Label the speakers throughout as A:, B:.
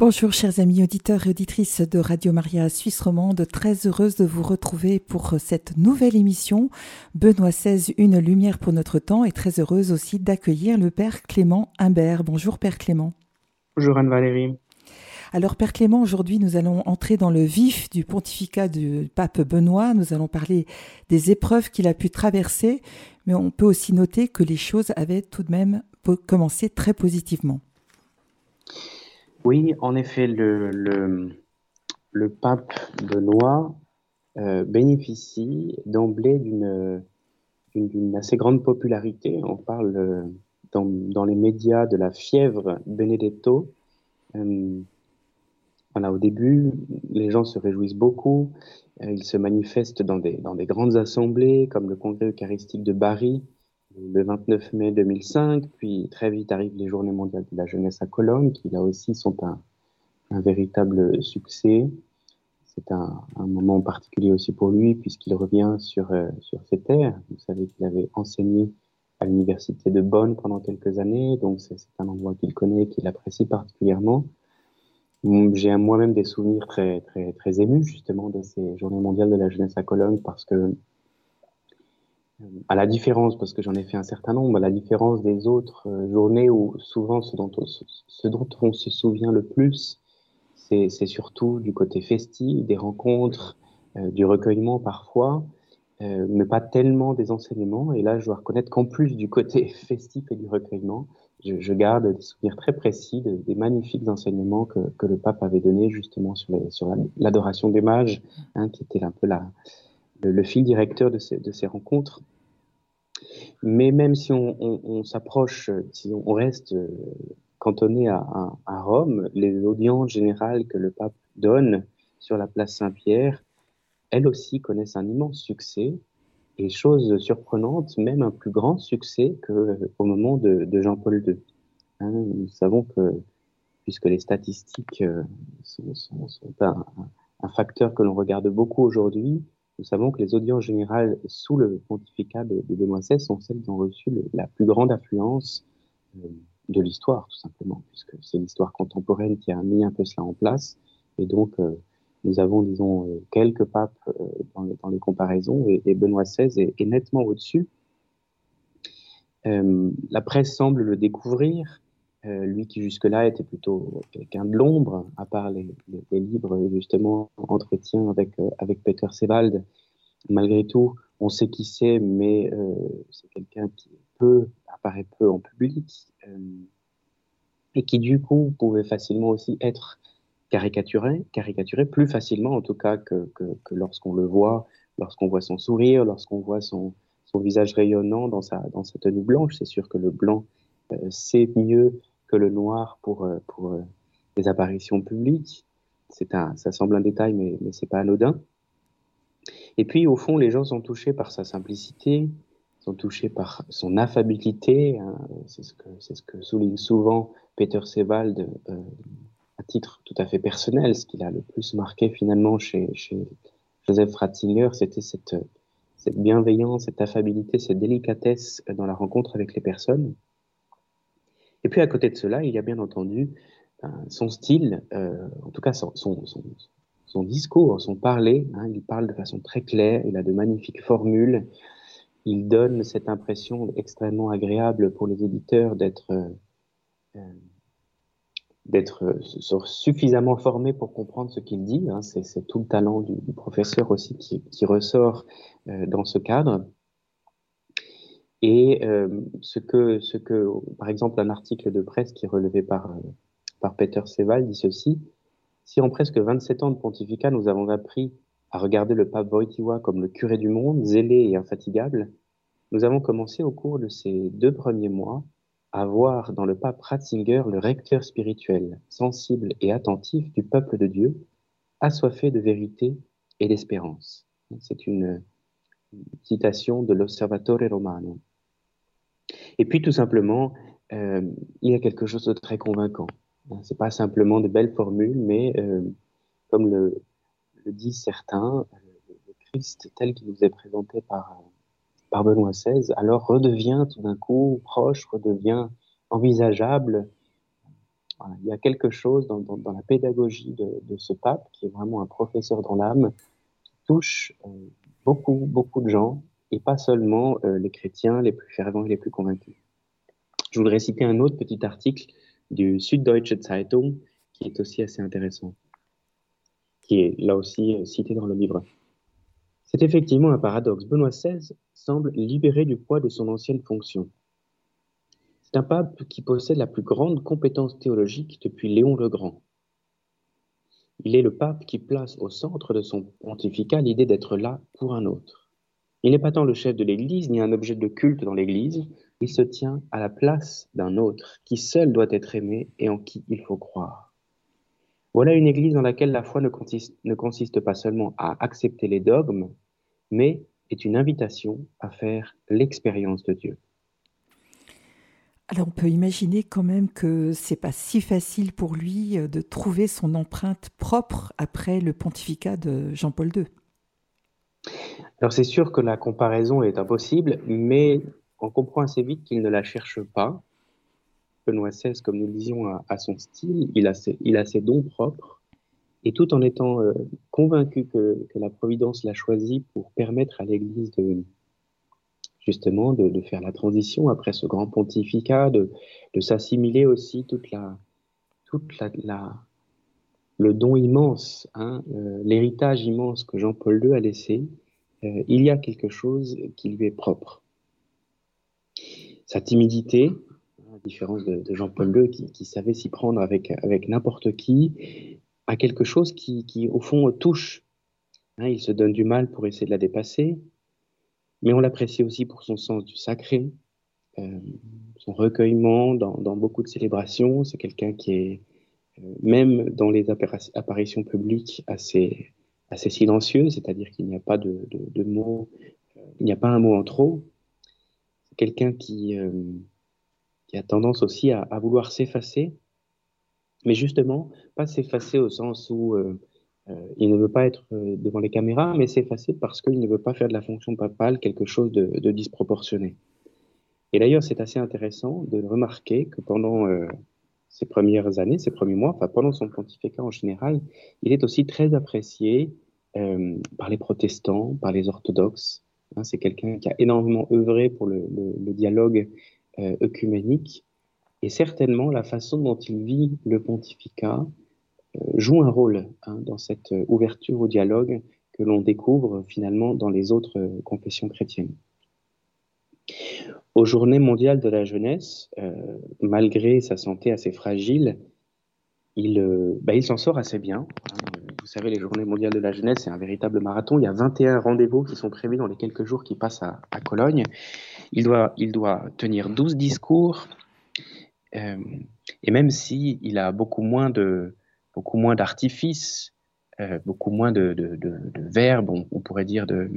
A: Bonjour chers amis auditeurs et auditrices de Radio Maria Suisse Romande, très heureuse de vous retrouver pour cette nouvelle émission. Benoît XVI, une lumière pour notre temps et très heureuse aussi d'accueillir le Père Clément Imbert. Bonjour Père Clément.
B: Bonjour Anne-Valérie.
A: Alors Père Clément, aujourd'hui nous allons entrer dans le vif du pontificat du pape Benoît, nous allons parler des épreuves qu'il a pu traverser, mais on peut aussi noter que les choses avaient tout de même commencé très positivement.
B: Oui, en effet, le, pape Benoît euh, bénéficie d'emblée d'une assez grande popularité. On parle euh, dans, les médias de la fièvre Benedetto. Euh, voilà, au début, les gens se réjouissent beaucoup. ils se manifestent dans des, dans des grandes assemblées, comme le Congrès eucharistique de Bari, le 29 mai 2005, puis très vite arrivent les Journées mondiales de la jeunesse à Cologne, qui là aussi sont un, véritable succès. C'est un, un, moment particulier aussi pour lui, puisqu'il revient sur, euh, sur ses terres. Vous savez qu'il avait enseigné à l'université de Bonn pendant quelques années, donc c'est un endroit qu'il connaît et qu'il apprécie particulièrement. J'ai moi-même des souvenirs très, très, très émus justement de ces Journées mondiales de la jeunesse à Cologne, parce que à la différence, parce que j'en ai fait un certain nombre, à la différence des autres euh, journées où souvent ce dont, on, dont on se souvient le plus, c'est surtout du côté festif, des rencontres, euh, du recueillement parfois, euh, mais pas tellement des enseignements. Et là, je dois reconnaître qu'en plus du côté festif et du recueillement, je, garde des souvenirs très précis de, des magnifiques enseignements que, que, le pape avait donnés justement sur, sur l'adoration des mages, hein, qui était un peu la, le, fil directeur de ces, rencontres. Mais même si on, s'approche, si on reste euh, cantonné à, Rome, les audiences générales que le pape donne sur la place Saint-Pierre, elles aussi connaissent un immense succès et chose surprenante, même un plus grand succès qu'au moment de, Jean-Paul II. Hein, nous savons que, puisque les statistiques euh, sont, un, facteur que l'on regarde beaucoup aujourd'hui, nous savons que les audiences générales sous le pontificat de, Benoît XVI sont celles qui ont reçu la plus grande affluence euh, de l'histoire, tout simplement, puisque c'est l'histoire contemporaine qui a mis un peu cela en place. Et donc, euh, nous avons, disons, euh, quelques papes euh, dans, les, comparaisons, et, Benoît XVI est, nettement au-dessus. La presse semble le découvrir, euh, lui qui jusque-là était plutôt quelqu'un de l'ombre, à part les, livres justement entretien avec euh, avec Peter Sebald. Malgré tout, on sait qui c'est, mais euh, c'est quelqu'un qui apparaît peu en public et qui du coup pouvait facilement aussi être caricaturé, caricaturé plus facilement en tout cas que, que, lorsqu'on le voit, lorsqu'on voit son sourire, lorsqu'on voit son, son visage rayonnant dans sa, dans tenue blanche. C'est sûr que le blanc, c'est mieux que le noir pour, euh, pour euh, les apparitions publiques. Un, ça semble un détail, mais, mais c'est pas anodin. Et puis, au fond, les gens sont touchés par sa simplicité, sont touchés par son affabilité. Hein, c'est ce que ce que souligne souvent Peter Sebald euh, à titre tout à fait personnel. Ce qu'il a le plus marqué finalement chez, chez Joseph Ratzinger, c'était cette cette bienveillance, cette affabilité, cette délicatesse dans la rencontre avec les personnes. Et puis à côté de cela, il y a bien entendu euh, son style, euh, en tout cas son, discours, son parler. Hein, il parle de façon très claire, il a de magnifiques formules, il donne cette impression extrêmement agréable pour les auditeurs d'être euh, d'être suffisamment formé pour comprendre ce qu'il dit. Hein. C'est tout le talent du, professeur aussi qui, ressort euh, dans ce cadre. Et euh, ce que, ce que, par exemple, un article de presse qui est relevé par, euh, par Peter Seval dit ceci. Si en presque 27 ans de pontificat, nous avons appris à regarder le pape Wojtyła comme le curé du monde, zélé et infatigable, nous avons commencé au cours de ces deux premiers mois à voir dans le pape Ratzinger le recteur spirituel, sensible et attentif du peuple de Dieu, assoiffé de vérité et d'espérance. C'est une citation de l'Osservatore Romano. Et puis tout simplement, euh, il y a quelque chose de très convaincant. C'est pas simplement de belles formules, mais euh, comme le, le, disent certains, le Christ tel qu'il nous est présenté par, par Benoît XVI, alors redevient tout d'un coup proche, redevient envisageable, il y a quelque chose dans, la pédagogie de, ce pape qui est vraiment un professeur dans l'âme, qui touche euh, beaucoup, beaucoup de gens, et pas seulement euh, les chrétiens les plus fervents et les plus convaincus. Je voudrais citer un autre petit article du Süddeutsche Zeitung qui est aussi assez intéressant, qui est là aussi euh, cité dans le livre. C'est effectivement un paradoxe. Benoît XVI semble libéré du poids de son ancienne fonction. C'est un pape qui possède la plus grande compétence théologique depuis Léon le Grand. Il est le pape qui place au centre de son pontificat l'idée d'être là pour un autre. Il n'est pas tant le chef de l'Église ni un objet de culte dans l'Église, il se tient à la place d'un autre qui seul doit être aimé et en qui il faut croire. Voilà une Église dans laquelle la foi ne consiste, pas seulement à accepter les dogmes, mais est une invitation à faire l'expérience de Dieu.
A: Alors on peut imaginer quand même que c'est pas si facile pour lui euh, de trouver son empreinte propre après le pontificat de Jean-Paul II.
B: Alors c'est sûr que la comparaison est impossible, mais on comprend assez vite qu'il ne la cherche pas. Benoît XVI, comme nous le disions, a, son style, il a, ses, dons propres, et tout en étant euh, convaincu que, que, la Providence l'a choisi pour permettre à l'Église de, justement de, faire la transition après ce grand pontificat, de, s'assimiler aussi toute la, toute la, le don immense, hein, euh, l'héritage immense que Jean-Paul II a laissé, euh, il y a quelque chose qui lui est propre. Sa timidité, à différence de, Jean-Paul II qui, savait s'y prendre avec, n'importe qui, a quelque chose qui, au fond, touche. Hein, il se donne du mal pour essayer de la dépasser, mais on l'apprécie aussi pour son sens du sacré, euh, son recueillement dans, beaucoup de célébrations. C'est quelqu'un qui est, même dans les apparitions publiques, assez, silencieux, c'est-à-dire qu'il n'y a pas de, mots, euh, il n'y a pas un mot en trop. C'est quelqu'un qui, qui a tendance aussi à vouloir s'effacer, mais justement, pas s'effacer au sens où euh, il ne veut pas être euh, devant les caméras, mais s'effacer parce qu'il ne veut pas faire de la fonction papale quelque chose de, disproportionné. Et d'ailleurs, c'est assez intéressant de remarquer que pendant euh, ces premières années, ces premiers mois, enfin pendant son pontificat en général, il est aussi très apprécié par les protestants, par les orthodoxes. Hein, c'est quelqu'un qui a énormément œuvré pour le, dialogue œcuménique. Et certainement, la façon dont il vit le pontificat, joue un rôle hein, dans cette euh, ouverture au dialogue que l'on découvre finalement dans les autres euh, confessions chrétiennes. Aux Journées mondiales de la jeunesse, euh, malgré sa santé assez fragile, il, bah, il s'en sort assez bien. Vous savez, les Journées mondiales de la jeunesse, c'est un véritable marathon. Il y a 21 rendez-vous qui sont prévus dans les quelques jours qui passent à, Cologne. Il doit, tenir 12 discours. et même il a beaucoup moins de, beaucoup moins d'artifices, euh, beaucoup moins de, verbes, on, pourrait dire de,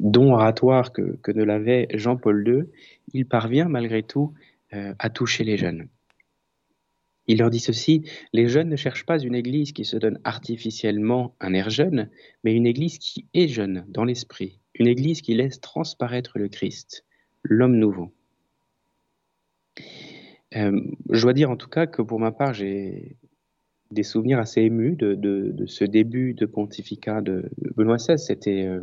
B: dons oratoires que, ne l'avait Jean-Paul II, il parvient malgré tout euh, à toucher les jeunes. Il leur dit ceci, les jeunes ne cherchent pas une église qui se donne artificiellement un air jeune, mais une église qui est jeune dans l'esprit, une église qui laisse transparaître le Christ, l'homme nouveau. Euh, je dois dire en tout cas que pour ma part, j'ai des souvenirs assez émus de, de, ce début de pontificat de Benoît XVI. C'était euh,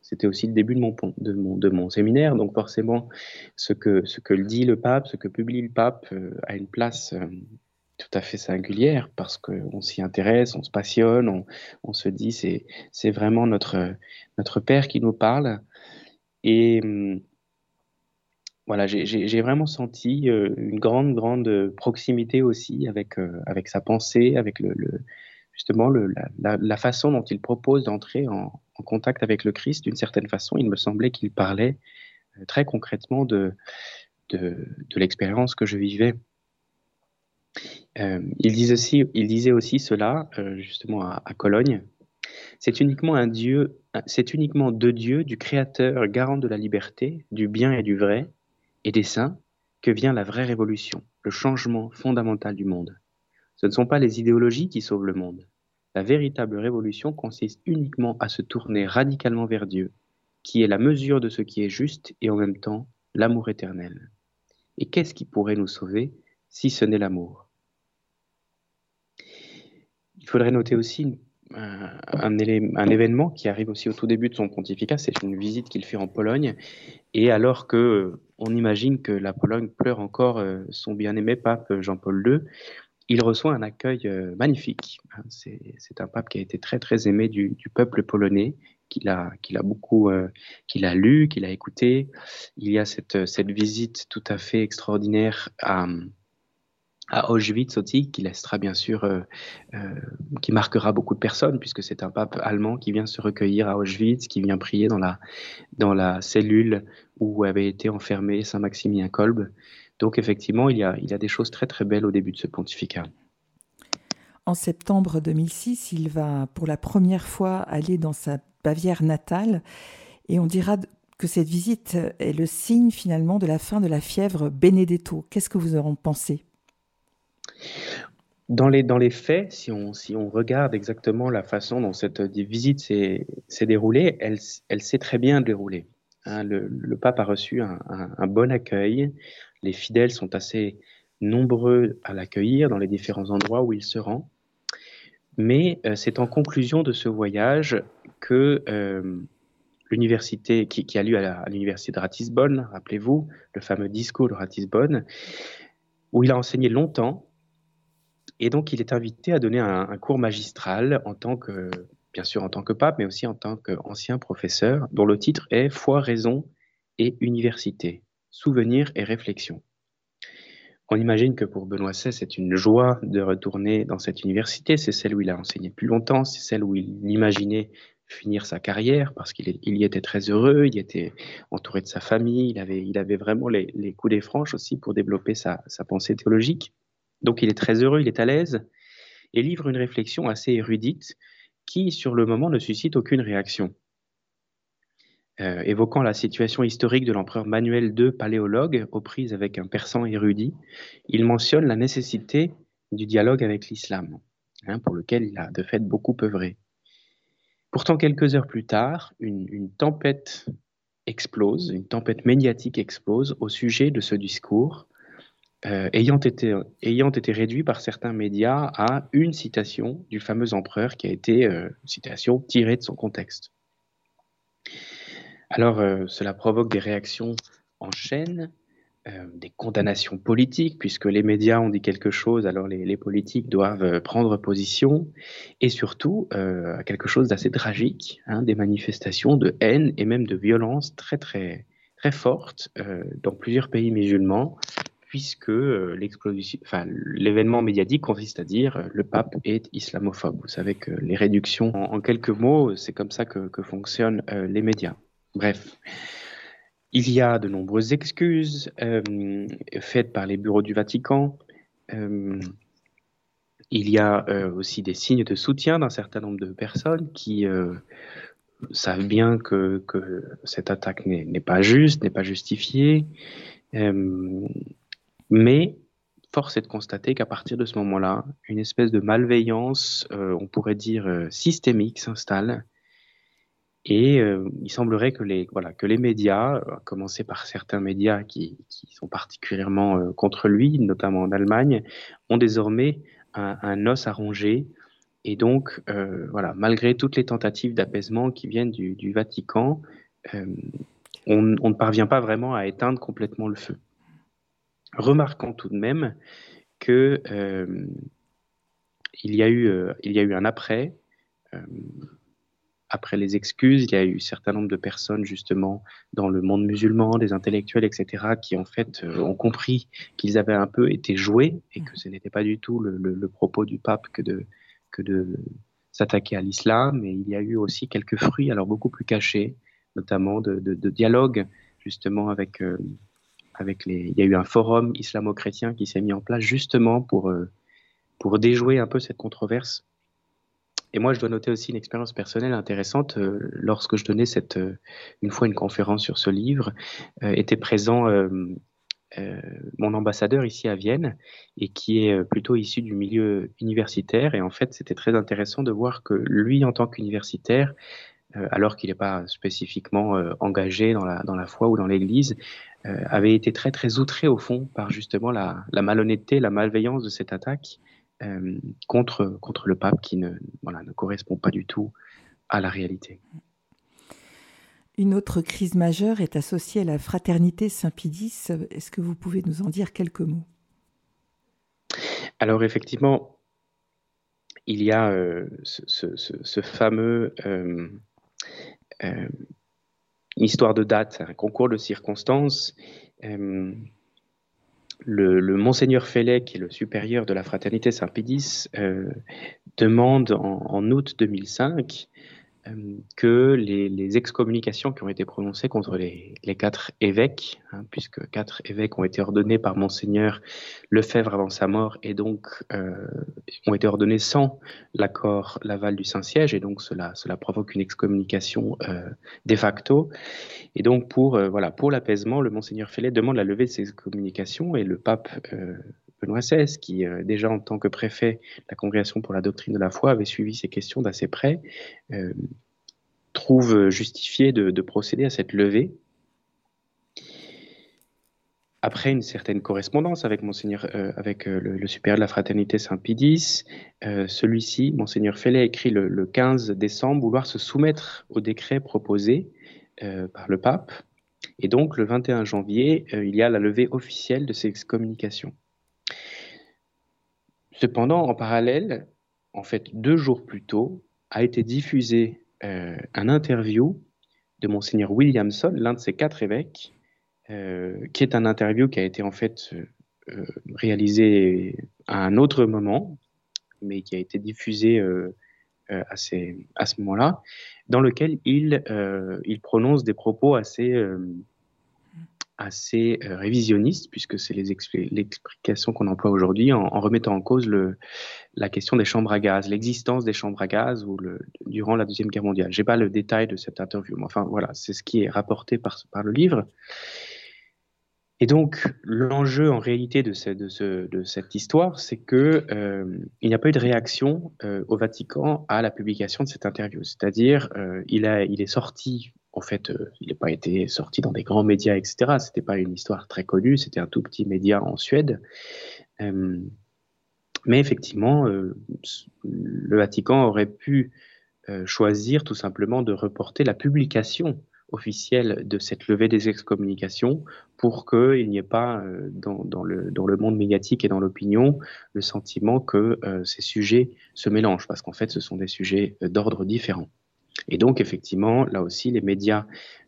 B: c'était aussi le début de mon, de, mon, de mon séminaire, donc forcément, ce que, ce que dit le pape, ce que publie le pape euh, a une place tout à fait singulière parce qu'on s'y intéresse, on se passionne, on, on se dit c'est c'est vraiment notre, notre Père qui nous parle. Et hum, voilà, j'ai vraiment senti euh, une grande, grande proximité aussi avec, euh, avec sa pensée, avec le, justement le, la, la, façon dont il propose d'entrer en, en, contact avec le Christ. D'une certaine façon, il me semblait qu'il parlait euh, très concrètement de, de, de l'expérience que je vivais. il, disait aussi, il disait aussi cela, justement, à, à Cologne. C'est uniquement un Dieu, c'est uniquement de Dieu, du Créateur, garant de la liberté, du bien et du vrai, et des saints que vient la vraie révolution, le changement fondamental du monde. Ce ne sont pas les idéologies qui sauvent le monde. La véritable révolution consiste uniquement à se tourner radicalement vers Dieu, qui est la mesure de ce qui est juste et en même temps l'amour éternel. Et qu'est-ce qui pourrait nous sauver si ce n'est l'amour? Il faudrait noter aussi un, événement qui arrive aussi au tout début de son pontificat, c'est une visite qu'il fait en Pologne, et alors que on imagine que la Pologne pleure encore euh, son bien-aimé pape Jean-Paul II, il reçoit un accueil euh, magnifique. Hein, c'est un pape qui a été très très aimé du, peuple polonais, qu'il a, beaucoup, euh, qu'il a lu, qu'il a écouté. Il y a cette, cette visite tout à fait extraordinaire à, à Auschwitz aussi, qui laissera bien sûr, euh, euh, qui marquera beaucoup de personnes, puisque c'est un pape allemand qui vient se recueillir à Auschwitz, qui vient prier dans la, dans la cellule où avait été enfermé Saint Maximilien Kolb. Donc effectivement, il y, a, il y a des choses très très belles au début de ce pontificat.
A: En septembre 2006, il va pour la première fois aller dans sa Bavière natale, et on dira que cette visite est le signe finalement de la fin de la fièvre Benedetto. Qu'est-ce que vous en pensez?
B: Dans les, dans les faits, si on, si on regarde exactement la façon dont cette visite s'est déroulée, elle, elle s'est très bien déroulée. Hein. le, pape a reçu un, un, bon accueil. Les fidèles sont assez nombreux à l'accueillir dans les différents endroits où il se rend. Mais euh, c'est en conclusion de ce voyage que euh, l'université qui, qui, a lieu à l'université de Ratisbonne, rappelez-vous, le fameux discours de Ratisbonne, où il a enseigné longtemps et donc, il est invité à donner un, cours magistral en tant que, bien sûr, en tant que pape, mais aussi en tant qu'ancien professeur, dont le titre est Foi, raison et université, souvenirs et réflexion. On imagine que pour Benoît XVI, c'est une joie de retourner dans cette université. C'est celle où il a enseigné plus longtemps, c'est celle où il imaginait finir sa carrière parce qu'il y était très heureux, il était entouré de sa famille, il avait, vraiment les, les coups des franches aussi pour développer sa pensée théologique. Donc il est très heureux, il est à l'aise, et livre une réflexion assez érudite qui, sur le moment, ne suscite aucune réaction. Euh, évoquant la situation historique de l'empereur Manuel II, paléologue, aux prises avec un persan érudit, il mentionne la nécessité du dialogue avec l'islam, hein, pour lequel il a de fait beaucoup œuvré. Pourtant, quelques heures plus tard, une tempête explose, une tempête médiatique explose au sujet de ce discours, euh, ayant, été, ayant été réduit par certains médias à une citation du fameux empereur qui a été euh, citation tirée de son contexte. Alors, euh, cela provoque des réactions en chaîne, des condamnations politiques, puisque les médias ont dit quelque chose, alors les, les politiques doivent prendre position, et surtout quelque chose d'assez tragique, hein, des manifestations de haine et même de violence très très très fortes dans plusieurs pays musulmans, puisque euh, l'événement médiatique consiste à dire euh, le pape est islamophobe. Vous savez que les réductions, en, quelques mots, c'est comme ça que, fonctionnent euh, les médias. Bref. Il y a de nombreuses excuses faites par les bureaux du Vatican. il y a aussi des signes de soutien d'un certain nombre de personnes qui savent bien que, que cette attaque n'est pas juste, n'est pas justifiée. Mais force est de constater qu'à partir de ce moment-là, une espèce de malveillance, euh, on pourrait dire euh, systémique, s'installe. Et euh, il semblerait que les, voilà, que les médias, à commencer par certains médias qui, sont particulièrement contre lui, notamment en Allemagne, ont désormais un, os à ronger. Et donc, voilà, malgré toutes les tentatives d'apaisement qui viennent du, Vatican, on ne parvient pas vraiment à éteindre complètement le feu. Remarquons tout de même que euh, il, y a eu, euh, il y a eu un après. Euh, après les excuses, il y a eu un certain nombre de personnes justement dans le monde musulman, des intellectuels, etc., qui en fait ont compris qu'ils avaient un peu été joués et que ce n'était pas du tout le, propos du pape que de, que de s'attaquer à l'islam. Et il y a eu aussi quelques fruits, alors beaucoup plus cachés, notamment de, de dialogue justement avec il y a eu un forum islamo-chrétien qui s'est mis en place justement pour, euh, pour déjouer un peu cette controverse. Et moi, je dois noter aussi une expérience personnelle intéressante. Euh, lorsque je donnais cette, euh, une fois une conférence sur ce livre, était présent mon ambassadeur ici à Vienne et qui est plutôt issu du milieu universitaire. Et en fait, c'était très intéressant de voir que lui, en tant qu'universitaire, alors qu'il n'est pas spécifiquement engagé dans la, dans la foi ou dans l'Église, avait été très très outré au fond par justement la, malhonnêteté, la malveillance de cette attaque contre, contre le pape qui ne, voilà, ne correspond pas du tout à la réalité.
A: Une autre crise majeure est associée à la fraternité Saint-Pidis. Est-ce que vous pouvez nous en dire quelques mots?
B: Alors effectivement, il y a euh, ce, fameux euh, euh, histoire de date, un concours de circonstances. Le, monseigneur Fellet, qui est le supérieur de la fraternité Saint-Pédis, demande en, en, août 2005 euh, que les, excommunications qui ont été prononcées contre les, quatre évêques, hein, puisque quatre évêques ont été ordonnés par monseigneur Lefebvre avant sa mort et donc euh, ont été ordonnés sans l'accord, l'aval du Saint-Siège, et donc cela, cela provoque une excommunication euh, de facto. Et donc pour voilà l'apaisement, le monseigneur Fellet demande la levée de ces excommunications et le pape XVI, qui déjà en tant que préfet de la Congrégation pour la doctrine de la foi avait suivi ces questions d'assez près, trouve justifié de, procéder à cette levée après une certaine correspondance avec monseigneur, euh, avec euh, le, supérieur de la fraternité Saint-Pidis, euh, celui-ci, monseigneur Fellet, écrit le, le, 15 décembre vouloir se soumettre au décret proposé par le pape. Et donc, le 21 janvier, il y a la levée officielle de ces excommunications. Cependant, en parallèle, en fait, deux jours plus tôt, a été diffusé euh, un interview de monseigneur Williamson, l'un de ces quatre évêques, euh, qui est un interview qui a été en fait euh, réalisé à un autre moment, mais qui a été diffusé à, à, ce moment-là, dans lequel il, il prononce des propos assez assez euh, révisionniste, puisque c'est l'explication qu'on emploie aujourd'hui en, remettant en cause la question des chambres à gaz, l'existence des chambres à gaz durant la Deuxième Guerre mondiale. Je n'ai pas le détail de cette interview, mais enfin voilà, c'est ce qui est rapporté par, le livre. Et donc, l'enjeu en réalité de, ce, de, ce, de cette histoire, c'est que euh, n'y a pas eu de réaction euh, au Vatican à la publication de cette interview. C'est-à-dire, euh, il est sorti en fait, euh, il n'a pas été sorti dans des grands médias, etc. C'était pas une histoire très connue, c'était un tout petit média en Suède. Euh, mais effectivement, euh, le Vatican aurait pu choisir tout simplement de reporter la publication officielle de cette levée des excommunications pour qu'il n'y ait pas dans, le, monde médiatique et dans l'opinion le sentiment que ces sujets se mélangent, parce qu'en fait ce sont des sujets d'ordre différent. Et donc, effectivement, là aussi, les médias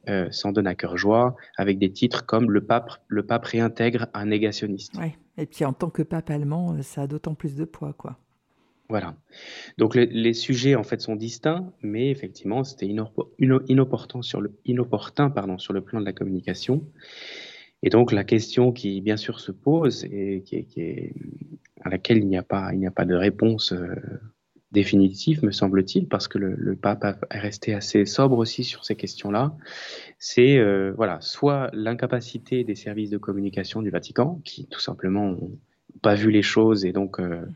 B: euh, s'en donnent à cœur joie avec des titres comme Le pape, le pape réintègre un négationniste.
A: Oui, et puis en tant que pape allemand, ça a d'autant plus de poids, quoi.
B: Voilà. Donc les, sujets en fait sont distincts, mais effectivement c'était inopportun sur le inopportun pardon sur le plan de la communication. Et donc la question qui bien sûr se pose et qui, à laquelle il n'y a pas il n'y a pas de réponse euh, définitif, me semble-t-il, parce que le, pape est resté assez sobre aussi sur ces questions-là. C'est euh, voilà, soit l'incapacité des services de communication du Vatican, qui tout simplement n'ont pas vu les choses et donc euh,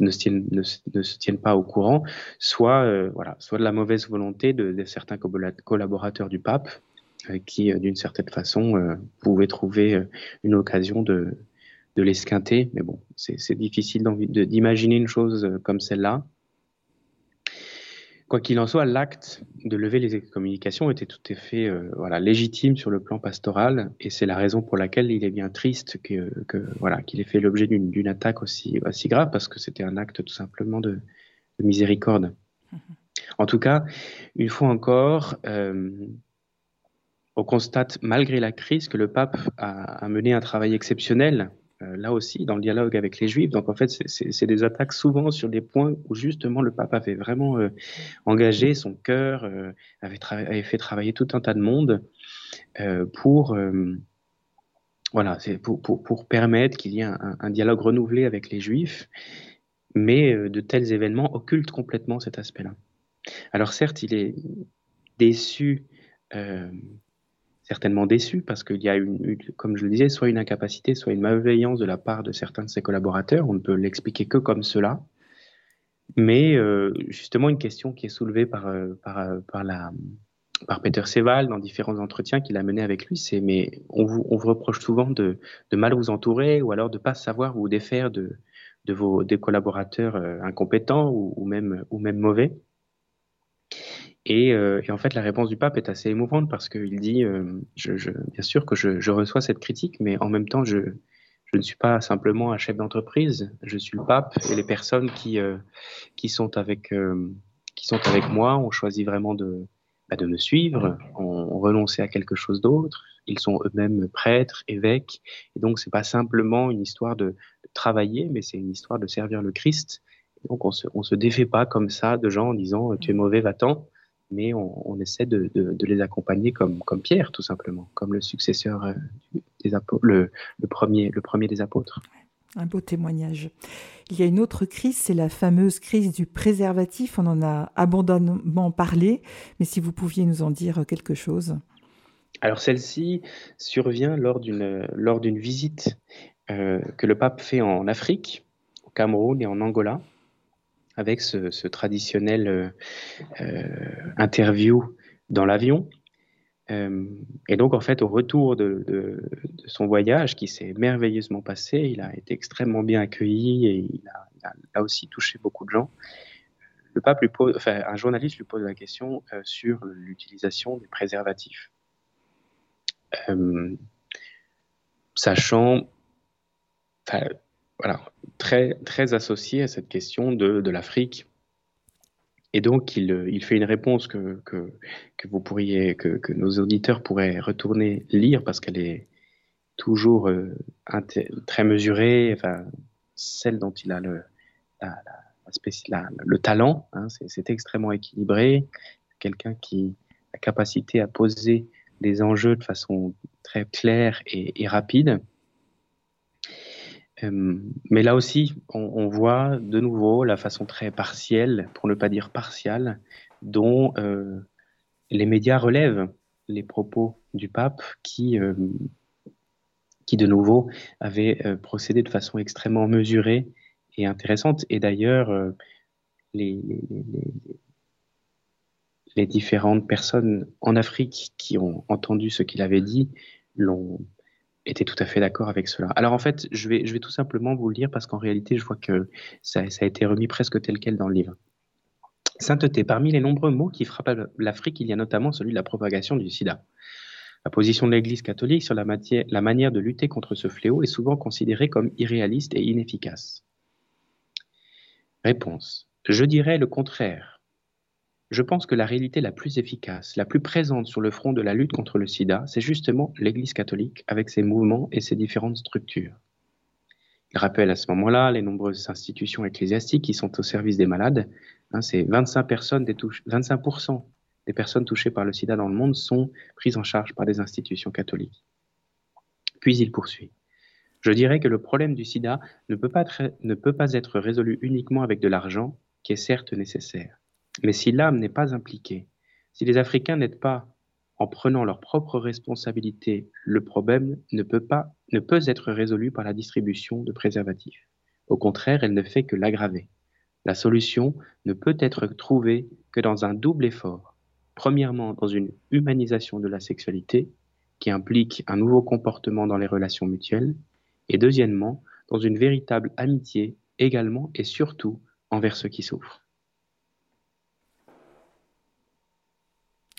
B: ne, se tiennent, pas au courant, soit euh, voilà, soit de la mauvaise volonté de, certains collaborateurs du pape, qui d'une certaine façon pouvaient trouver une occasion de de l'esquinter, mais bon, c'est difficile d'imaginer une chose comme celle-là. Quoi qu'il en soit, l'acte de lever les excommunications était tout à fait euh, voilà, légitime sur le plan pastoral, et c'est la raison pour laquelle il est bien triste que, voilà, qu'il ait fait l'objet d'une attaque aussi, aussi grave, parce que c'était un acte tout simplement de, miséricorde. Mm-hmm. En tout cas, une fois encore, euh, on constate, malgré la crise, que le pape a mené un travail exceptionnel là aussi dans le dialogue avec les Juifs. Donc en fait, c'est des attaques souvent sur des points où justement le pape avait vraiment euh, engagé son cœur, euh, avait, fait travailler tout un tas de monde pour voilà, pour, permettre qu'il y ait un, dialogue renouvelé avec les Juifs, mais de tels événements occultent complètement cet aspect-là. Alors certes, il est déçu certainement déçu parce qu'il y a, une, comme je le disais, soit une incapacité, soit une malveillance de la part de certains de ses collaborateurs. On ne peut l'expliquer que comme cela. Mais euh, justement, une question qui est soulevée par, euh, par, euh, par, la, par Peter Seval dans différents entretiens qu'il a menés avec lui, c'est mais on vous, on vous reproche souvent de, de, mal vous entourer ou alors de pas savoir vous défaire de, de vos des collaborateurs incompétents ou, même ou même mauvais. Et, euh, et, en fait, la réponse du pape est assez émouvante parce qu'il dit, euh, je, je, bien sûr que je, je, reçois cette critique, mais en même temps, je, ne suis pas simplement un chef d'entreprise, je suis le pape et les personnes qui, euh, qui, sont, avec, euh, qui sont avec moi ont choisi vraiment de, bah, de me suivre, ont, renoncé à quelque chose d'autre. Ils sont eux-mêmes prêtres, évêques, et donc c'est pas simplement une histoire de, travailler, mais c'est une histoire de servir le Christ. Donc on se, on se défait pas comme ça de gens en disant tu es mauvais, va-t'en mais on, on essaie de, de, de, les accompagner comme, comme Pierre, tout simplement, comme le successeur euh, des apôtres, le, le, premier, le premier des apôtres.
A: Un beau témoignage. Il y a une autre crise, c'est la fameuse crise du préservatif. On en a abondamment parlé, mais si vous pouviez nous en dire quelque chose.
B: Alors celle-ci survient lors d'une lors d'une visite euh, que le pape fait en Afrique, au Cameroun et en Angola avec ce, traditionnel euh, euh, interview dans l'avion. Euh, et donc, en fait, au retour de, son voyage, qui s'est merveilleusement passé, il a été extrêmement bien accueilli et il a, a aussi touché beaucoup de gens. Le pape lui pose, enfin, un journaliste lui pose la question sur l'utilisation des préservatifs. Sachant, très, associé à cette question de, l'Afrique. Et donc, il, fait une réponse que, vous pourriez, que, nos auditeurs pourraient retourner lire parce qu'elle est toujours euh, très mesurée, celle dont il a le, le talent. Hein, C'est extrêmement équilibré. Quelqu'un qui a la capacité à poser des enjeux de façon très claire et rapide. Mais là aussi, on, on, voit de nouveau la façon très partielle, pour ne pas dire partiale, dont euh, les médias relèvent les propos du pape qui, euh, qui de nouveau avait euh, procédé de façon extrêmement mesurée et intéressante. Et d'ailleurs, euh, les, les, les, les différentes personnes en Afrique qui ont entendu ce qu'il avait dit l'ont était tout à fait d'accord avec cela. Alors en fait, je vais, je vais tout simplement vous le dire parce qu'en réalité, je vois que ça, ça, a été remis presque tel quel dans le livre. Sainteté, parmi les nombreux mots qui frappent l'Afrique, il y a notamment celui de la propagation du sida. La position de l'Église catholique sur la, matière, la manière de lutter contre ce fléau est souvent considérée comme irréaliste et inefficace. Réponse. Je dirais le contraire. Je pense que la réalité la plus efficace, la plus présente sur le front de la lutte contre le sida, c'est justement l'Église catholique avec ses mouvements et ses différentes structures. Il rappelle à ce moment-là les nombreuses institutions ecclésiastiques qui sont au service des malades. Hein, c'est 25 personnes des 25% des personnes touchées par le sida dans le monde sont prises en charge par des institutions catholiques. Puis il poursuit. Je dirais que le problème du sida ne peut pas être, ne peut pas être résolu uniquement avec de l'argent, qui est certes nécessaire. Mais si l'âme n'est pas impliquée, si les Africains n'aident pas en prenant leurs propres responsabilités, le problème ne peut pas, ne peut être résolu par la distribution de préservatifs. Au contraire, elle ne fait que l'aggraver. La solution ne peut être trouvée que dans un double effort. Premièrement, dans une humanisation de la sexualité, qui implique un nouveau comportement dans les relations mutuelles, et deuxièmement, dans une véritable amitié également et surtout envers ceux qui souffrent.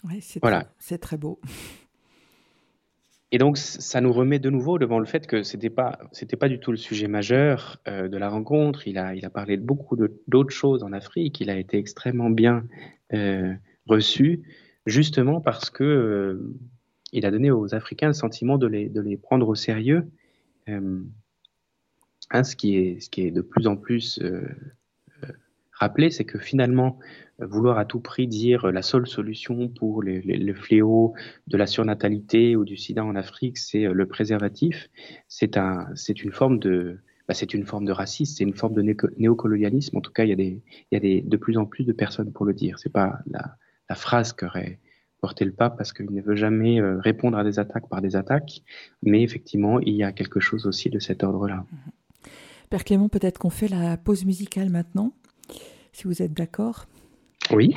A: Ouais, c'est voilà. très, très beau.
B: Et donc, ça nous remet de nouveau devant le fait que c'était pas, c'était pas du tout le sujet majeur euh, de la rencontre. Il a, il a parlé de beaucoup d'autres choses en Afrique. Il a été extrêmement bien euh, reçu, justement parce que euh, il a donné aux Africains le sentiment de les, de les prendre au sérieux. Hein, ce qui est, ce qui est de plus en plus rappelé, c'est que finalement, vouloir à tout prix dire la seule solution pour le fléau de la surnatalité ou du sida en Afrique, c'est le préservatif. C'est un, une forme de, bah, c'est une forme de racisme, c'est une forme de néocolonialisme. En tout cas, il y a des, il y a des, de plus en plus de personnes pour le dire. C'est pas la, la phrase qu'aurait porté le pape parce qu'il ne veut jamais euh, répondre à des attaques par des attaques, mais effectivement, il y a quelque chose aussi de cet ordre-là.
A: Père Clément, peut-être qu'on fait la pause musicale maintenant, si vous êtes d'accord?
B: Oui.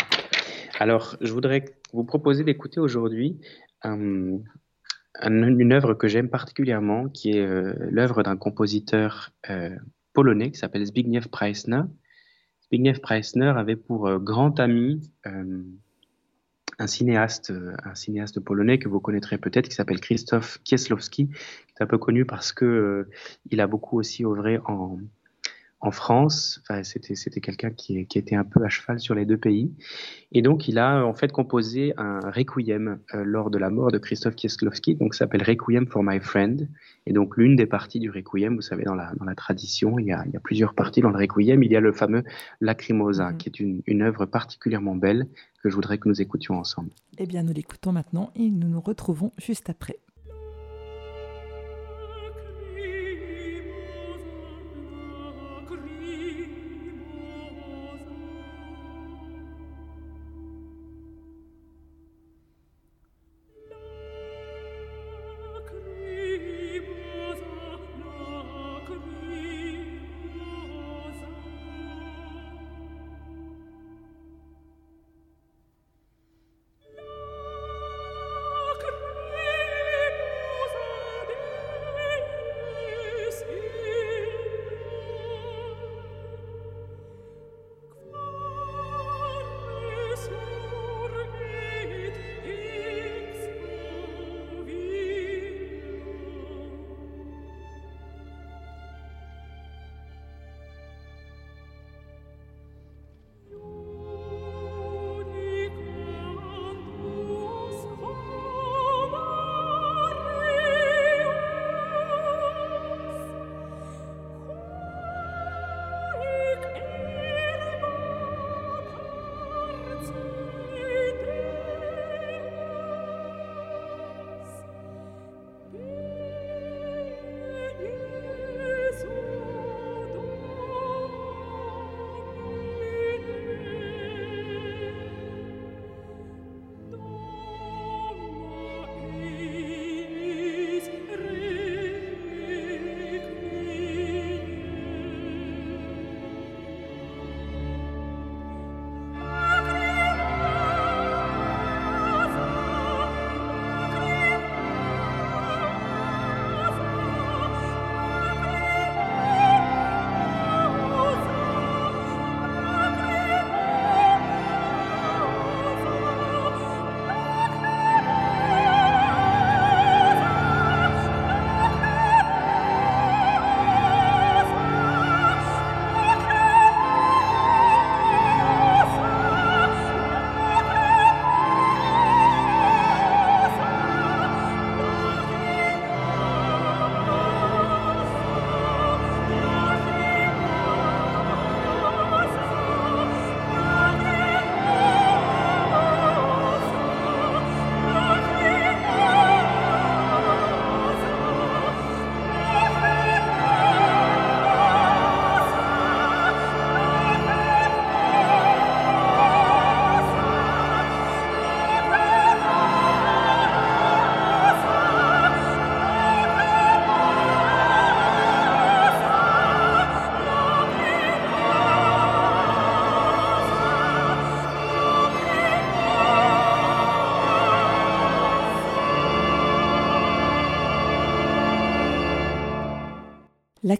B: Alors, je voudrais vous proposer d'écouter aujourd'hui une œuvre que j'aime particulièrement, qui est l'œuvre d'un compositeur polonais qui s'appelle Zbigniew Preissner. Zbigniew Preissner avait pour grand ami un cinéaste, un cinéaste polonais que vous connaîtrez peut-être, qui s'appelle Krzysztof Kieslowski, qui est un peu connu parce que euh, il a beaucoup aussi œuvré en, en France. Enfin, c'était, c'était quelqu'un qui, qui, était un peu à cheval sur les deux pays. Et donc, il a en fait composé un requiem euh, lors de la mort de Christophe Kieslowski, donc ça s'appelle Requiem for My Friend. Et donc, l'une des parties du requiem, vous savez, dans la, dans la tradition, il y, a, il y a plusieurs parties dans le requiem. Il y a le fameux Lacrimosa, mm-hmm. qui est une, une œuvre particulièrement belle que je voudrais que nous écoutions ensemble.
A: Eh bien, nous l'écoutons maintenant et nous nous retrouvons juste après.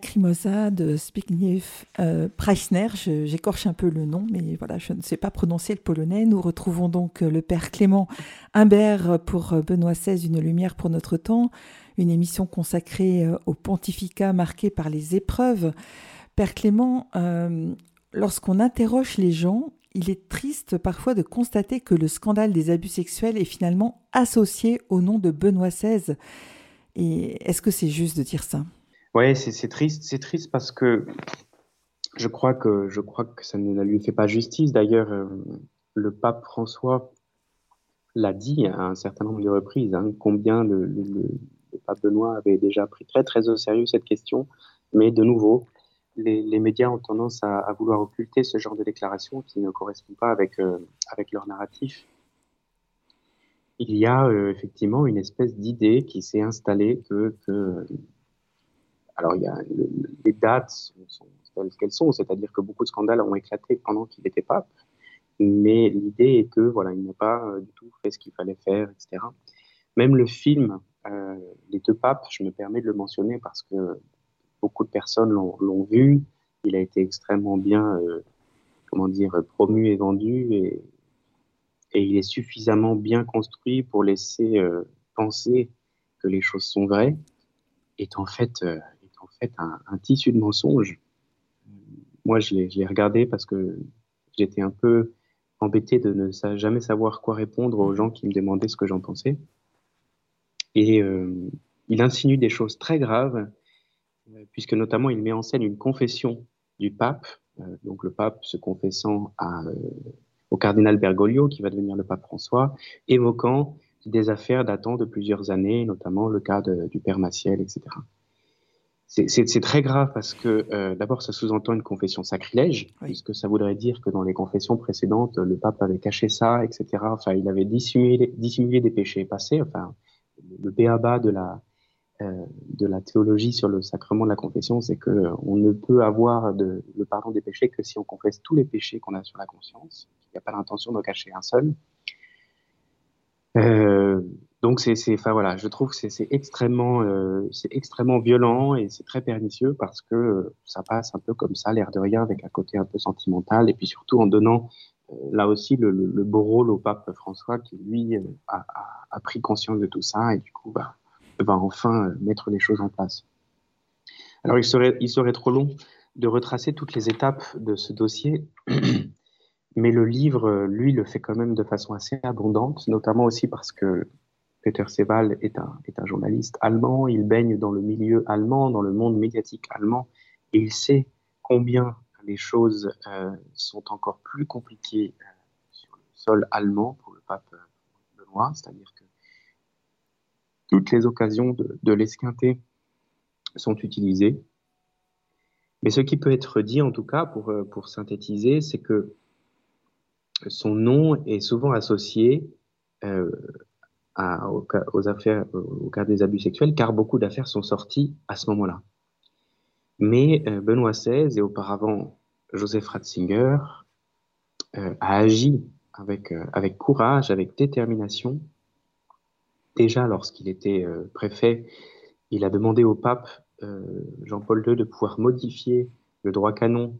A: Lacrimosa de Zbigniew euh, Preissner. J'écorche un peu le nom, mais voilà, je ne sais pas prononcer le polonais. Nous retrouvons donc euh, le père Clément Imbert pour euh, Benoît XVI, Une lumière pour notre temps, une émission consacrée au pontificat marqué par les épreuves. Père Clément, lorsqu'on interroge les gens, il est triste parfois de constater que le scandale des abus sexuels est finalement associé au nom de Benoît XVI. Et est-ce que c'est juste de dire ça?
B: Oui, c'est triste, c'est triste parce que je crois que je crois que ça ne lui fait pas justice. D'ailleurs, euh, le pape François l'a dit à un certain nombre de reprises, hein, combien le, pape Benoît avait déjà pris très très au sérieux cette question. Mais de nouveau, les, médias ont tendance à, vouloir occulter ce genre de déclaration qui ne correspond pas avec euh, leur narratif. Il y a euh, effectivement une espèce d'idée qui s'est installée que alors, il y a, les dates sont, telles qu'elles sont, c'est-à-dire que beaucoup de scandales ont éclaté pendant qu'il était pape. mais l'idée est que voilà, il n'a pas du tout fait ce qu'il fallait faire, etc. Même le film, Les deux papes, je me permets de le mentionner parce que beaucoup de personnes l'ont vu. Il a été extrêmement bien, comment dire, promu et vendu, et, et, il est suffisamment bien construit pour laisser penser que les choses sont vraies, est en fait, en fait un, tissu de mensonges. Moi, je l'ai regardé parce que j'étais un peu embêté de ne jamais savoir quoi répondre aux gens qui me demandaient ce que j'en pensais. Et euh, il insinue des choses très graves, euh, puisque notamment il met en scène une confession du pape, euh, donc le pape se confessant au cardinal Bergoglio, qui va devenir le pape François, évoquant des affaires datant de plusieurs années, notamment le cas du père Maciel, etc c'est très grave parce que euh, d'abord ça sous-entend une confession sacrilège, puisque ça voudrait dire que dans les confessions précédentes, le pape avait caché ça, etc. Enfin, il avait dissimulé, dissimulé des péchés passés. Enfin, le béaba de la euh, de la théologie sur le sacrement de la confession, c'est que euh, on ne peut avoir de, le pardon des péchés que si on confesse tous les péchés qu'on a sur la conscience. Il n'y a pas l'intention de cacher un seul. Euh, donc c'est, enfin voilà, je trouve que c'est, extrêmement, euh, c'est extrêmement violent et c'est très pernicieux parce que euh, ça passe un peu comme ça, l'air de rien, avec un côté un peu sentimental et puis surtout en donnant euh, là aussi le, beau rôle au pape François qui lui a, a, a, pris conscience de tout ça et du coup va, va enfin mettre les choses en place. Alors il serait, il serait trop long de retracer toutes les étapes de ce dossier. Mais le livre, lui, le fait quand même de façon assez abondante, notamment aussi parce que Peter Seval est un, est un journaliste allemand, il baigne dans le milieu allemand, dans le monde médiatique allemand, et il sait combien les choses euh, sont encore plus compliquées euh, sur le sol allemand pour le pape euh, Benoît, c'est-à-dire que toutes les occasions de, de l'esquinter sont utilisées. Mais ce qui peut être dit, en tout cas, pour, pour synthétiser, c'est que son nom est souvent associé euh, aux, affaires, au cas des abus sexuels, car beaucoup d'affaires sont sorties à ce moment-là. Mais euh, Benoît XVI et auparavant Joseph Ratzinger euh, a agi avec, euh, avec courage, avec détermination. Déjà lorsqu'il était préfet, il a demandé au pape Jean-Paul II de pouvoir modifier le droit canon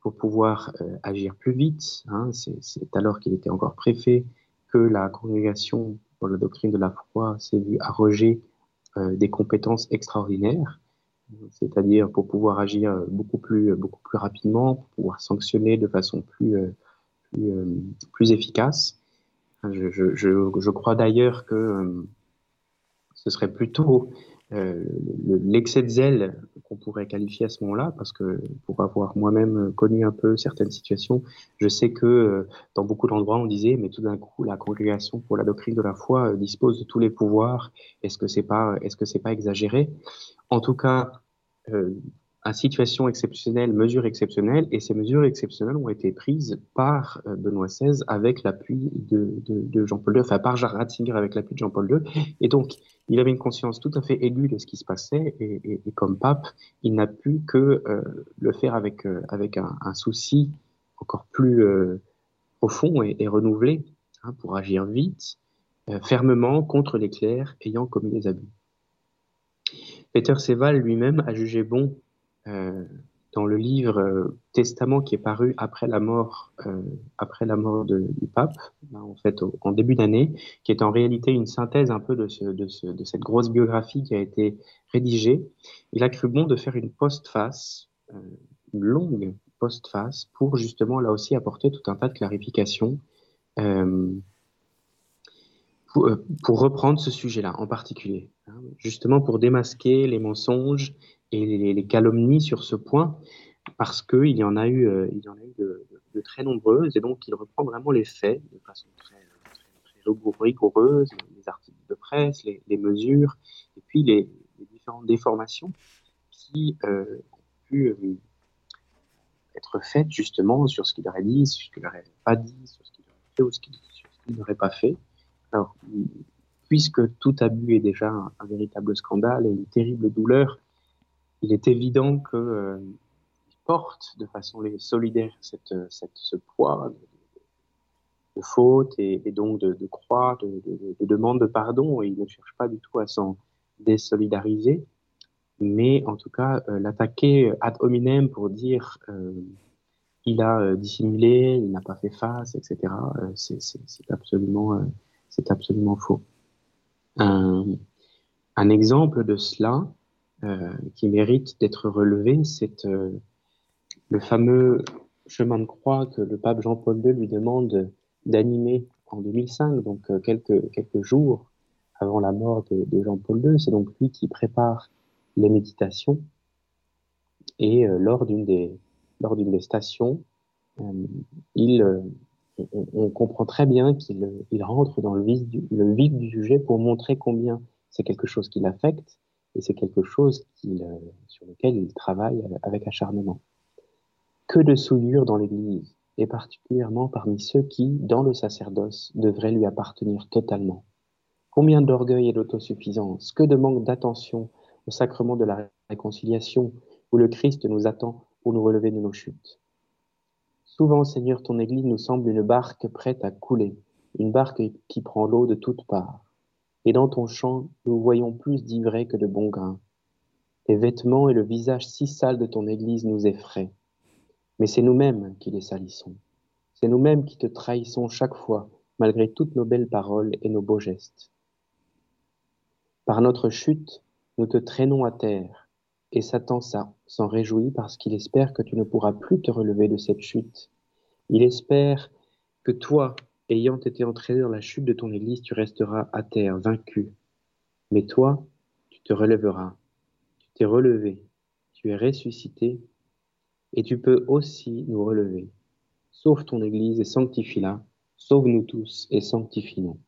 B: pour pouvoir agir plus vite. Hein. C'est alors qu'il était encore préfet que la congrégation pour la doctrine de la foi s'est vu arroger euh, des compétences extraordinaires, c'est-à-dire pour pouvoir agir beaucoup plus, beaucoup plus rapidement, pour pouvoir sanctionner de façon plus, euh, plus, euh, efficace. Je crois d'ailleurs que ce serait plutôt euh, l'excès de zèle qu'on pourrait qualifier à ce moment-là, parce que pour avoir moi-même connu un peu certaines situations, je sais que euh, dans beaucoup d'endroits on disait, mais tout d'un coup la congrégation pour la doctrine de la foi euh, dispose de tous les pouvoirs. Est-ce que c'est pas, est-ce que c'est pas exagéré? En tout cas, à situation exceptionnelle, mesures exceptionnelles, et ces mesures exceptionnelles ont été prises par euh, Benoît XVI avec l'appui de, de, de Jean-Paul II, enfin par Ratzinger avec l'appui de Jean-Paul II. Et donc, il avait une conscience tout à fait aiguë de ce qui se passait, et, et, et comme pape, il n'a pu que euh, le faire avec, euh, avec un, un, souci encore plus euh, profond et, et renouvelé, hein, pour agir vite, fermement contre les clercs ayant commis des abus. Peter Seval lui-même a jugé bon euh, dans le livre euh, Testament qui est paru après la mort, euh, après la mort du pape, en fait en début d'année, qui est en réalité une synthèse un peu de, ce, de, ce, de, cette grosse biographie qui a été rédigée. Il a cru bon de faire une postface, une longue postface, pour justement là aussi apporter tout un tas de clarifications. Pour, pour, reprendre ce sujet-là en particulier, hein, justement pour démasquer les mensonges et les, calomnies sur ce point, parce qu'il y en a eu, euh, il y en a eu de, de, très nombreuses, et donc il reprend vraiment les faits de façon très, très, très rigoureuse, les articles de presse, les, les mesures, et puis les, les, différentes déformations qui euh, ont pu euh, être faites justement sur ce qu'il aurait dit, sur ce qu'il n'aurait pas dit, sur ce qu'il aurait fait ou ce qu'il, qu'il n'aurait pas fait. Alors, puisque tout abus est déjà un, un véritable scandale et une terrible douleur, il est évident que euh, porte de façon solidaire cette, cette, ce poids faute et, donc de, croix, de, de, demande de pardon, et il ne cherche pas du tout à s'en désolidariser, mais en tout cas, l'attaquer ad hominem pour dire il a dissimulé, il n'a pas fait face, etc., c'est absolument, c'est absolument faux. Un, un exemple de cela, euh, qui mérite d'être relevé, c'est euh, le fameux chemin de croix que le pape Jean-Paul II lui demande d'animer en 2005, donc euh, quelques, quelques jours avant la mort de, Jean-Paul II. C'est donc lui qui prépare les méditations. Et lors d'une des, lors d'une des stations, il, on, comprend très bien qu'il il rentre dans le vif, du, le vif du sujet pour montrer combien c'est quelque chose qui l'affecte et c'est quelque chose euh, sur lequel il travaille avec acharnement. Que de souillure dans l'Église, et particulièrement parmi ceux qui, dans le sacerdoce, devraient lui appartenir totalement. Combien d'orgueil et d'autosuffisance, que de manque d'attention au sacrement de la réconciliation, où le Christ nous attend pour nous relever de nos chutes. Souvent, Seigneur, ton Église nous semble une barque prête à couler, une barque qui prend l'eau de toutes parts. Et dans ton champ, nous voyons plus d'ivraie que de bon grain. Tes vêtements et le visage si sale de ton Église nous effraient. Mais c'est nous-mêmes qui les salissons. C'est nous-mêmes qui te trahissons chaque fois, malgré toutes nos belles paroles et nos beaux gestes. Par notre chute, nous te traînons à terre, et Satan s'en réjouit parce qu'il espère que tu ne pourras plus te relever de cette chute. Il espère que toi, ayant été entraîné dans la chute de ton Église, tu resteras à terre, vaincu. Mais toi, tu te relèveras. Tu t'es relevé. Tu es ressuscité. Et tu peux aussi nous relever. Sauve ton Église et sanctifie-la. Sauve-nous tous et sanctifie-nous.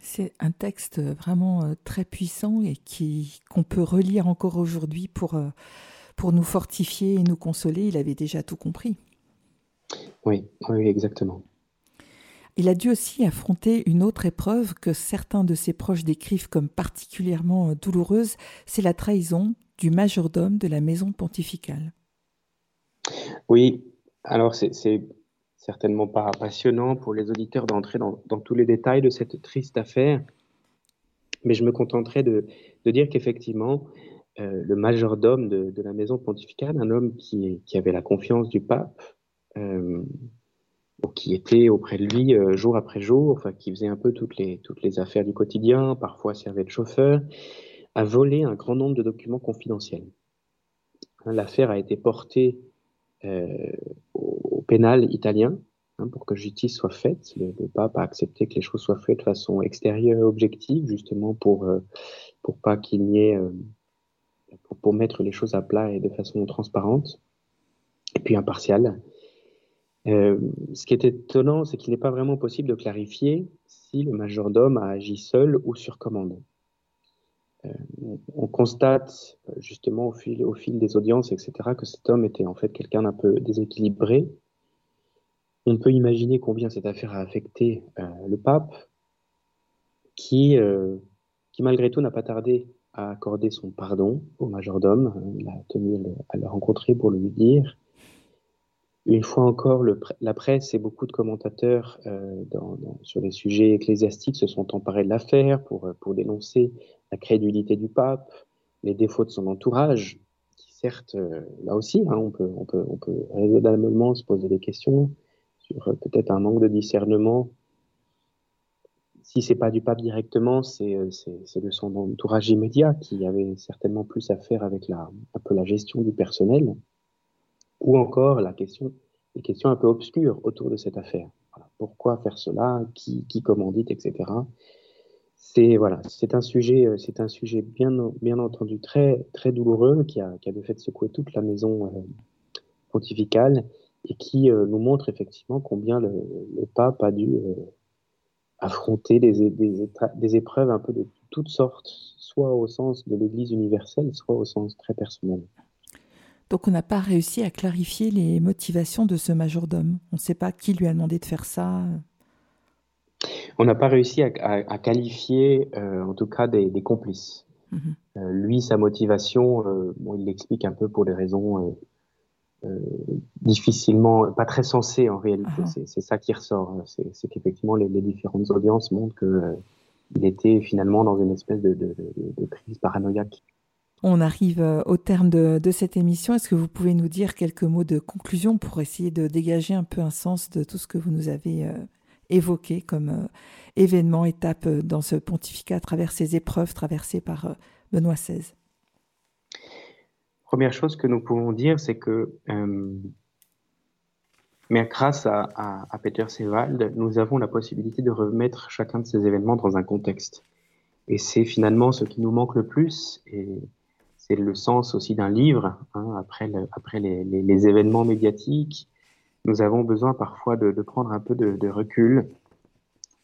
A: C'est un texte vraiment euh, très puissant et qui qu'on peut relire encore aujourd'hui pour, euh, pour nous fortifier et nous consoler. Il avait déjà tout compris.
B: Oui, oui, exactement.
A: Il a dû aussi affronter une autre épreuve que certains de ses proches décrivent comme particulièrement euh, douloureuse, c'est la trahison du majordome de la maison pontificale.
B: Oui, alors c'est certainement pas passionnant pour les auditeurs d'entrer dans, tous les détails de cette triste affaire, mais je me contenterai de, dire qu'effectivement, euh, le majordome de, la maison pontificale, un homme qui, avait la confiance du pape, euh, qui était auprès de lui euh, jour après jour, enfin, qui faisait un peu toutes les, toutes les affaires du quotidien, parfois servait de chauffeur, a volé un grand nombre de documents confidentiels. Hein, l'affaire a été portée euh, au, pénal italien hein, pour que justice soit faite. Le, pape a accepté que les choses soient faites de façon extérieure objective, justement pour, euh, pour pas qu'il n'y ait. pour, pour mettre les choses à plat et de façon transparente et puis impartiale. Euh, ce qui est étonnant, c'est qu'il n'est pas vraiment possible de clarifier si le majordome a agi seul ou sur commande. Euh, on constate justement au fil, des audiences, etc., que cet homme était en fait quelqu'un d'un peu déséquilibré. On peut imaginer combien cette affaire a affecté euh, le pape, qui, qui malgré tout n'a pas tardé à accorder son pardon au majordome. Il a tenu à le rencontrer pour lui dire. Une fois encore, la presse et beaucoup de commentateurs euh, sur les sujets ecclésiastiques se sont emparés de l'affaire pour, euh, pour dénoncer la crédulité du pape, les défauts de son entourage, qui certes, euh, là aussi, hein, on, peut, on, raisonnablement se poser des questions sur peut-être un manque de discernement. Si c'est pas du pape directement, c'est de son entourage immédiat qui avait certainement plus à faire avec un peu la gestion du personnel ou encore la question, les questions un peu obscures autour de cette affaire. Pourquoi faire cela? Qui, qui commandite, etc. C'est voilà, c'est un sujet, euh, c'est un sujet bien, bien entendu très, très douloureux qui a, qui a de fait secoué toute la maison euh, pontificale et qui euh, nous montre effectivement combien le, le pape a dû affronter des, des, des, épreuves un peu de toutes sortes, soit au sens de l'Église universelle, soit au sens très personnel.
A: Donc on n'a pas réussi à clarifier les motivations de ce majordome. On ne sait pas qui lui a demandé de faire ça.
B: On n'a pas réussi à, qualifier, euh, en tout cas, des, complices. Mhm. Euh, lui, sa motivation, euh, bon, il l'explique un peu pour des raisons difficilement, pas très sensé en réalité. Ah. C'est ça qui ressort. C'est qu'effectivement, les, différentes audiences montrent qu'il était finalement dans une espèce de, de crise paranoïaque.
A: On arrive euh, au terme de, cette émission. Est-ce que vous pouvez nous dire quelques mots de conclusion pour essayer de dégager un peu un sens de tout ce que vous nous avez euh, évoqué comme euh, événement, étape dans ce pontificat à travers ces épreuves traversées par Benoît XVI
B: Première chose que nous pouvons dire, c'est que mais grâce à, Peter Sewald, nous avons la possibilité de remettre chacun de ces événements dans un contexte. Et c'est finalement ce qui nous manque le plus. C'est le sens aussi d'un livre. Hein, après, après les, événements médiatiques, nous avons besoin parfois de, prendre un peu de, recul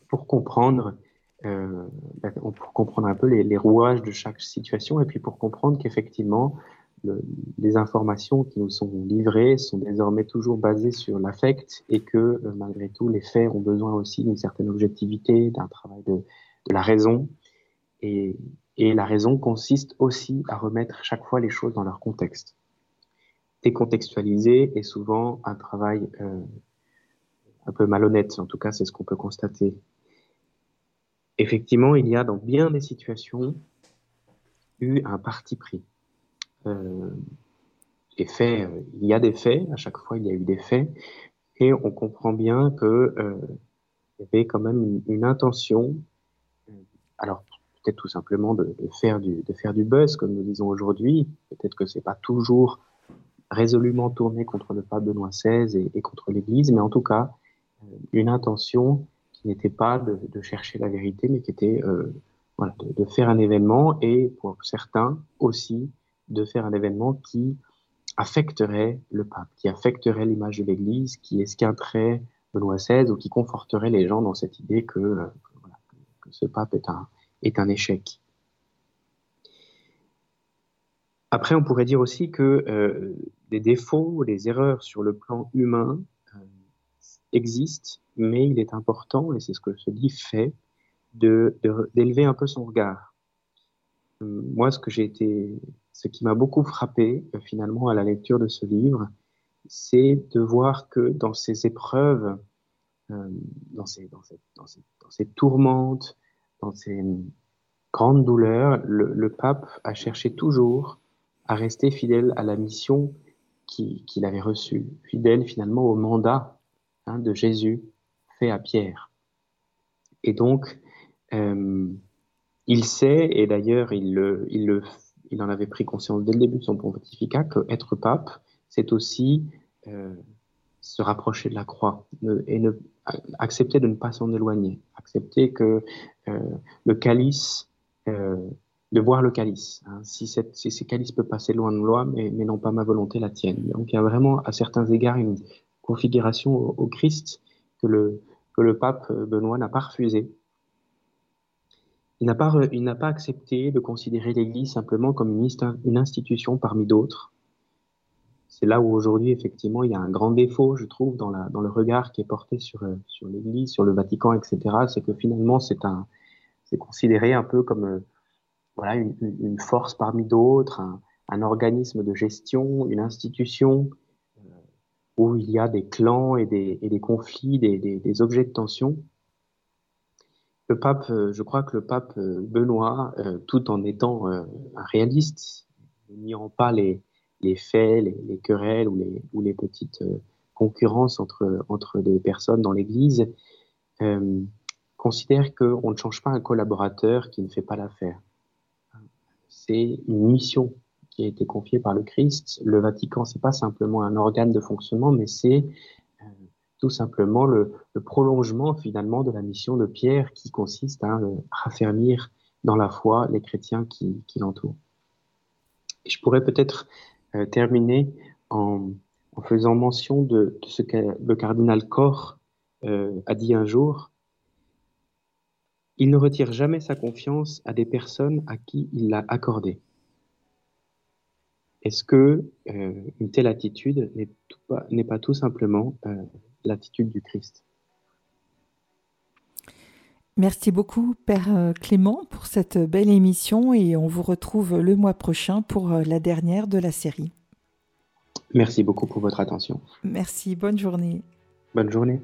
B: pour comprendre, euh, pour comprendre un peu les, rouages de chaque situation et puis pour comprendre qu'effectivement, les informations qui nous sont livrées sont désormais toujours basées sur l'affect et que euh, malgré tout, les faits ont besoin aussi d'une certaine objectivité, d'un travail de, de la raison. Et, et la raison consiste aussi à remettre chaque fois les choses dans leur contexte. Décontextualiser est souvent un travail euh, un peu malhonnête, en tout cas c'est ce qu'on peut constater. Effectivement, il y a dans bien des situations eu un parti pris. Euh, les faits, euh, il y a des faits, à chaque fois il y a eu des faits, et on comprend bien que euh, il y avait quand même une, une intention. Euh, alors peut-être tout simplement de, faire du, buzz, comme nous disons aujourd'hui. Peut-être que c'est pas toujours résolument tourné contre le pape Benoît XVI et, contre l'Église, mais en tout cas, euh, une intention qui n'était pas de, chercher la vérité, mais qui était euh, de, faire un événement et pour certains aussi de faire un événement qui affecterait le pape, qui affecterait l'image de l'Église, qui esquinterait Benoît XVI ou qui conforterait les gens dans cette idée que, euh, que ce pape est un, est un échec. Après, on pourrait dire aussi que euh, des défauts, des erreurs sur le plan humain euh, existent, mais il est important, et c'est ce que ce livre fait, d'élever un peu son regard. Euh, moi, ce que j'ai été, ce qui m'a beaucoup frappé finalement à la lecture de ce livre, c'est de voir que dans ces épreuves, dans, ces, dans, dans, dans ces tourmentes, dans ces grandes douleurs, le, pape a cherché toujours à rester fidèle à la mission qu'il avait reçue, fidèle finalement au mandat hein, de Jésus fait à Pierre. Et donc, euh, il sait, et d'ailleurs il, le, il, le, il en avait pris conscience dès le début de son pontificat, que être pape, c'est aussi euh, se rapprocher de la croix et ne, accepter de ne pas s'en éloigner, accepter que euh, le calice, euh, de voir le calice. Hein. si, cette, si ce calice peut passer loin de loi, mais, mais, non pas ma volonté, la tienne. Donc il y a vraiment à certains égards une configuration au, Christ que le, pape Benoît n'a pas refusé. Il n'a pas, accepté de considérer l'Église simplement comme une institution parmi d'autres, c'est là où aujourd'hui, effectivement, il y a un grand défaut, je trouve, dans, le regard qui est porté sur, euh, l'Église, sur le Vatican, etc. C'est que finalement, c'est considéré un peu comme euh, voilà une, force parmi d'autres, un, organisme de gestion, une institution euh, où il y a des clans et des, conflits, des, objets de tension. Le pape, je crois que le pape Benoît, tout en étant un réaliste, n'ignorant pas les, les faits, les, querelles ou les, petites euh, concurrences entre, entre des personnes dans l'Église, euh, considère qu'on ne change pas un collaborateur qui ne fait pas l'affaire. C'est une mission qui a été confiée par le Christ. Le Vatican, c'est pas simplement un organe de fonctionnement, mais c'est euh, tout simplement le, prolongement finalement de la mission de Pierre qui consiste à raffermir dans la foi les chrétiens qui, qui l'entourent. Je pourrais peut-être euh, terminer en, faisant mention de, ce que le cardinal Koch euh, a dit un jour. Il ne retire jamais sa confiance à des personnes à qui il l'a accordée. Est-ce que euh, une telle attitude n'est pas, tout simplement euh, l'attitude du Christ?
A: Merci beaucoup, Père euh, Clément, pour cette belle émission et on vous retrouve le mois prochain pour euh, la dernière de la série.
B: Merci beaucoup pour votre attention.
A: Merci, bonne journée.
B: Bonne journée.